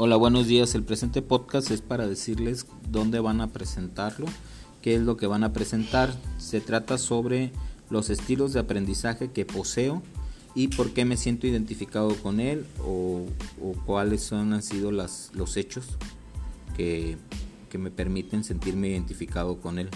Hola, buenos días. El presente podcast es para decirles dónde van a presentarlo, qué es lo que van a presentar. Se trata sobre los estilos de aprendizaje que poseo y por qué me siento identificado con él o, cuáles son, han sido las, los hechos que, que me permiten sentirme identificado con él.